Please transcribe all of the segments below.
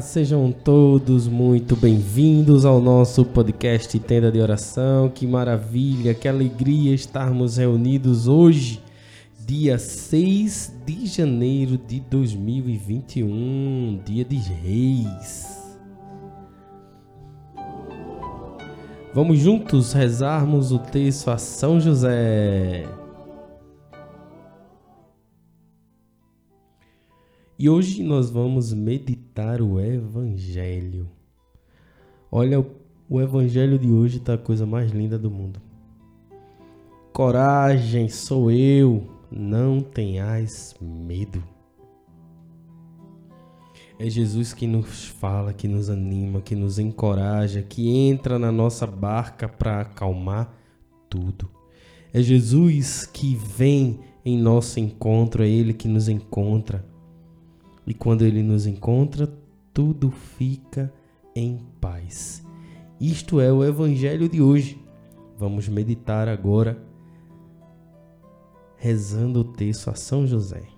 Sejam todos muito bem-vindos ao nosso podcast Tenda de Oração. Que maravilha, que alegria estarmos reunidos hoje, dia 6 de janeiro de 2021, dia de Reis. Vamos juntos rezarmos o texto a São José. E hoje nós vamos meditar o Evangelho. Olha, o Evangelho de hoje está a coisa mais linda do mundo. Coragem, sou eu, não tenhais medo. É Jesus que nos fala, que nos anima, que nos encoraja, que entra na nossa barca para acalmar tudo. É Jesus que vem em nosso encontro, é Ele que nos encontra. E quando Ele nos encontra, tudo fica em paz. Isto é o Evangelho de hoje. Vamos meditar agora, rezando o texto a São José.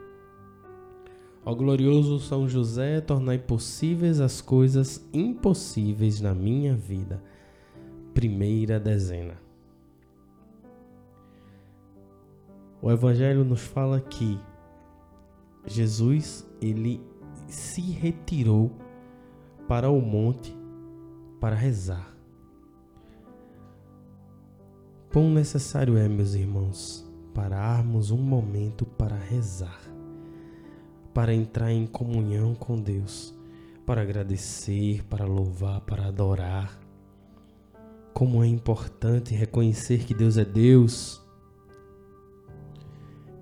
Ó glorioso São José, tornai possíveis as coisas impossíveis na minha vida. Primeira dezena. O Evangelho nos fala que Jesus ele se retirou para o monte para rezar. Quão necessário é, meus irmãos, pararmos um momento para rezar para entrar em comunhão com Deus, para agradecer, para louvar, para adorar. Como é importante reconhecer que Deus é Deus.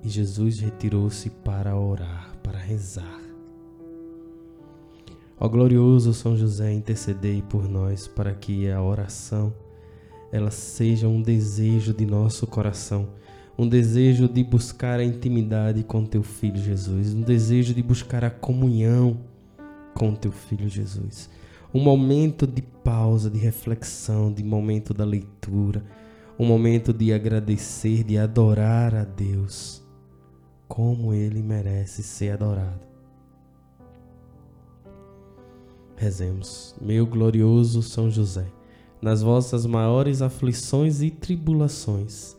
E Jesus retirou-se para orar, para rezar. Ó glorioso São José, intercedei por nós para que a oração ela seja um desejo de nosso coração um desejo de buscar a intimidade com teu filho Jesus, um desejo de buscar a comunhão com teu filho Jesus. Um momento de pausa, de reflexão, de momento da leitura, um momento de agradecer, de adorar a Deus, como ele merece ser adorado. Rezemos, meu glorioso São José, nas vossas maiores aflições e tribulações,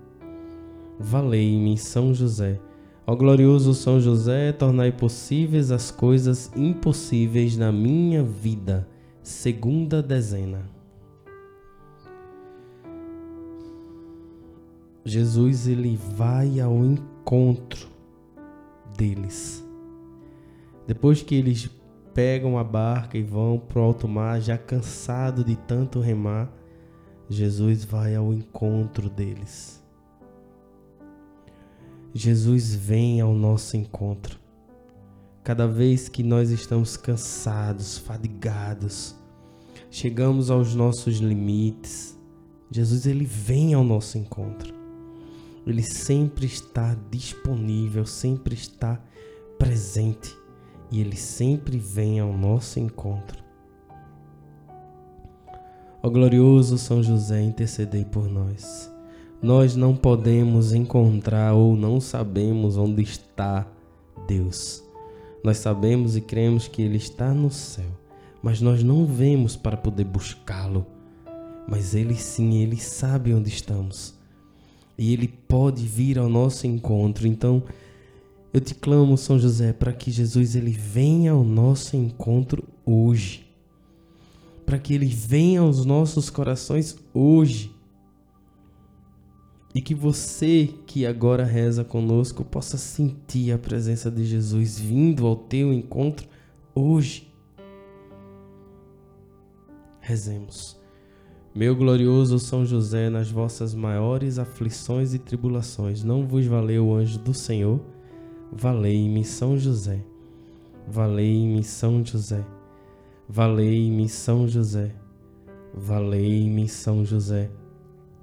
Valei-me São José. Ó glorioso São José, tornai possíveis as coisas impossíveis na minha vida. Segunda dezena. Jesus ele vai ao encontro deles. Depois que eles pegam a barca e vão para o alto mar, já cansado de tanto remar, Jesus vai ao encontro deles. Jesus vem ao nosso encontro. Cada vez que nós estamos cansados, fadigados, chegamos aos nossos limites, Jesus ele vem ao nosso encontro. Ele sempre está disponível, sempre está presente e ele sempre vem ao nosso encontro. Ó glorioso São José, intercedei por nós. Nós não podemos encontrar ou não sabemos onde está Deus. Nós sabemos e cremos que Ele está no céu, mas nós não vemos para poder buscá-lo. Mas Ele sim, Ele sabe onde estamos e Ele pode vir ao nosso encontro. Então, eu te clamo, São José, para que Jesus ele venha ao nosso encontro hoje. Para que ele venha aos nossos corações hoje. E que você que agora reza conosco possa sentir a presença de Jesus vindo ao teu encontro hoje. Rezemos. Meu glorioso São José, nas vossas maiores aflições e tribulações, não vos valeu o anjo do Senhor? Valei-me São José. Valei-me São José. Valei-me São José. Valei-me São José.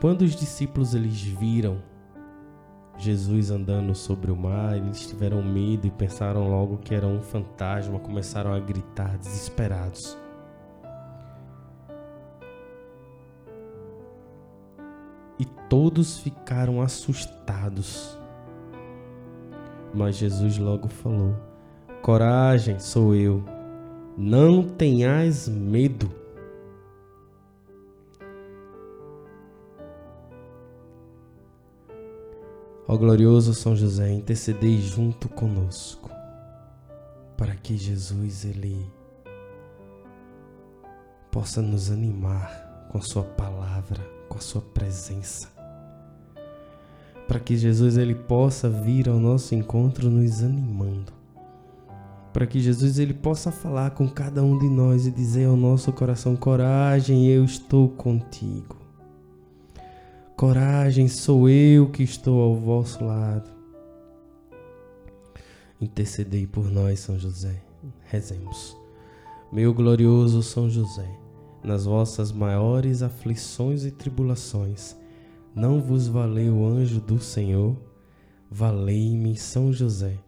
Quando os discípulos eles viram Jesus andando sobre o mar, eles tiveram medo e pensaram logo que era um fantasma, começaram a gritar desesperados. e todos ficaram assustados. Mas Jesus logo falou: Coragem, sou eu, não tenhais medo. Ó glorioso São José, intercedei junto conosco, para que Jesus ele possa nos animar com sua palavra com a sua presença. Para que Jesus ele possa vir ao nosso encontro nos animando. Para que Jesus ele possa falar com cada um de nós e dizer ao nosso coração: coragem, eu estou contigo. Coragem, sou eu que estou ao vosso lado. Intercedei por nós, São José. Rezemos. Meu glorioso São José nas vossas maiores aflições e tribulações, não vos valeu o anjo do Senhor? Valei-me São José.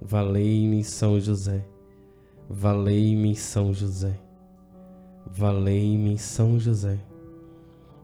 Valei-me São José. Valei-me São José. Valei-me São José.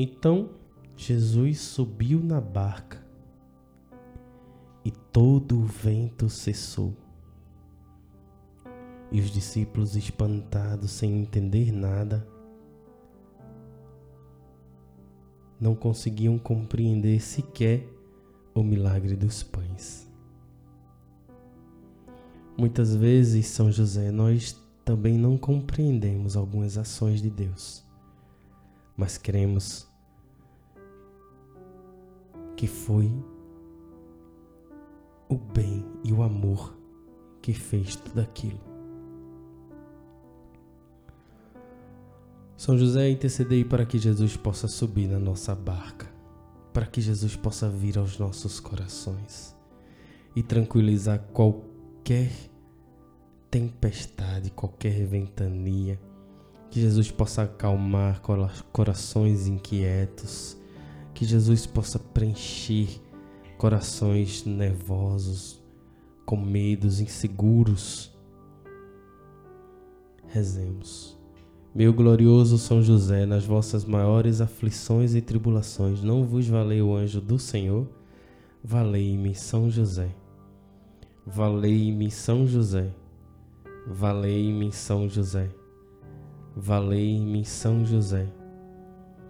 Então Jesus subiu na barca e todo o vento cessou. E os discípulos, espantados, sem entender nada, não conseguiam compreender sequer o milagre dos pães. Muitas vezes, São José, nós também não compreendemos algumas ações de Deus, mas cremos que foi o bem e o amor que fez tudo aquilo. São José, intercedei para que Jesus possa subir na nossa barca, para que Jesus possa vir aos nossos corações e tranquilizar qualquer tempestade, qualquer ventania, que Jesus possa acalmar corações inquietos, que Jesus possa preencher corações nervosos, com medos, inseguros. Rezemos. Meu glorioso São José, nas vossas maiores aflições e tribulações, não vos valeu o anjo do Senhor? Valei-me, São José. Valei-me, São José. Valei-me, São José. Valei-me, São José.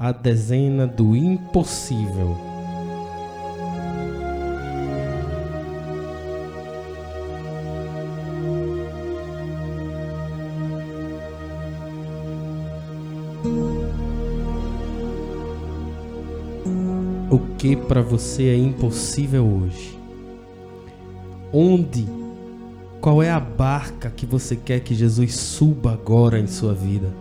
a dezena do impossível. O que para você é impossível hoje? Onde? Qual é a barca que você quer que Jesus suba agora em sua vida?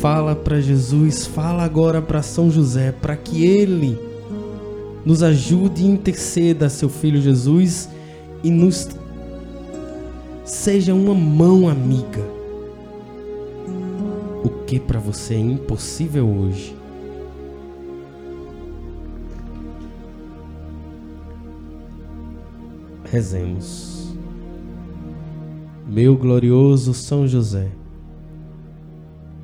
Fala para Jesus, fala agora para São José, para que ele nos ajude e interceda, seu filho Jesus, e nos seja uma mão amiga. O que para você é impossível hoje? Rezemos. Meu glorioso São José,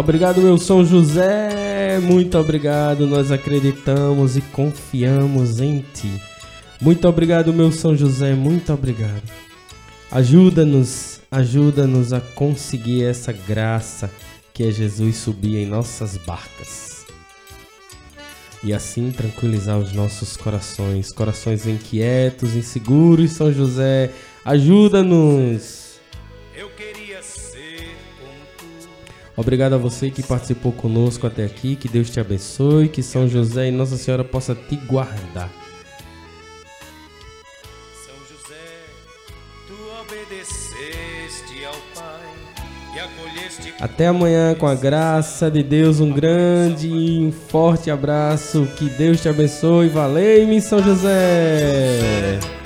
Obrigado, meu São José. Muito obrigado. Nós acreditamos e confiamos em Ti. Muito obrigado, meu São José. Muito obrigado. Ajuda-nos, ajuda-nos a conseguir essa graça que é Jesus subir em nossas barcas. E assim tranquilizar os nossos corações, corações inquietos, inseguros, São José. Ajuda-nos Obrigado a você que participou conosco até aqui. Que Deus te abençoe. Que São José e Nossa Senhora possa te guardar. São José, tu obedeceste ao Pai e acolheste. Até amanhã, com a graça de Deus. Um grande e um forte abraço. Que Deus te abençoe. Valeu, São José.